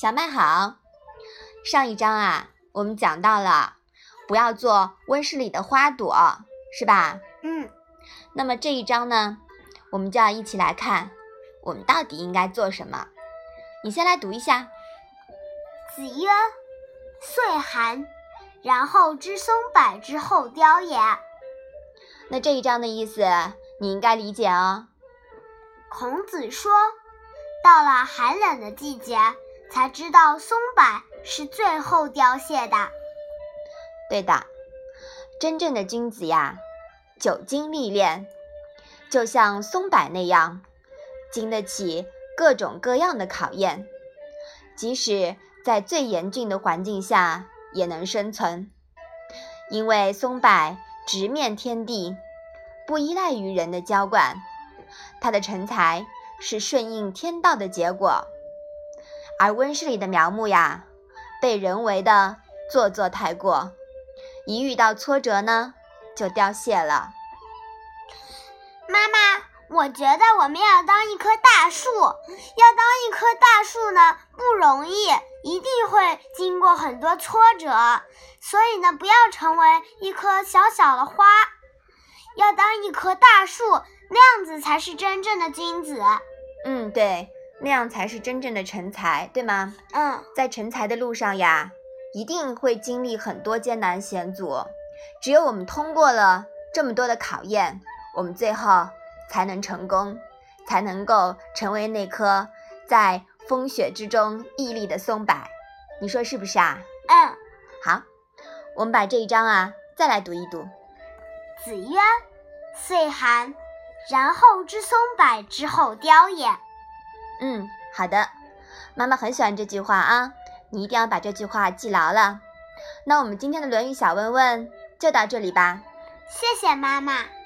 小麦好。上一章啊，我们讲到了不要做温室里的花朵，是吧？嗯。那么这一章呢，我们就要一起来看，我们到底应该做什么。你先来读一下。子曰：“岁寒，然后知松柏之后凋也。”那这一章的意思，你应该理解哦。孔子说。到了寒冷的季节，才知道松柏是最后凋谢的。对的，真正的君子呀，久经历练，就像松柏那样，经得起各种各样的考验，即使在最严峻的环境下也能生存。因为松柏直面天地，不依赖于人的浇灌，它的成才。是顺应天道的结果，而温室里的苗木呀，被人为的做作太过，一遇到挫折呢，就凋谢了。妈妈，我觉得我们要当一棵大树，要当一棵大树呢，不容易，一定会经过很多挫折，所以呢，不要成为一棵小小的花，要当一棵大树，那样子才是真正的君子。嗯，对，那样才是真正的成才，对吗？嗯，在成才的路上呀，一定会经历很多艰难险阻。只有我们通过了这么多的考验，我们最后才能成功，才能够成为那棵在风雪之中屹立的松柏。你说是不是啊？嗯，好，我们把这一章啊再来读一读。子曰：“岁寒。”然后知松柏之后凋也。嗯，好的，妈妈很喜欢这句话啊，你一定要把这句话记牢了。那我们今天的《论语》小问问就到这里吧。谢谢妈妈。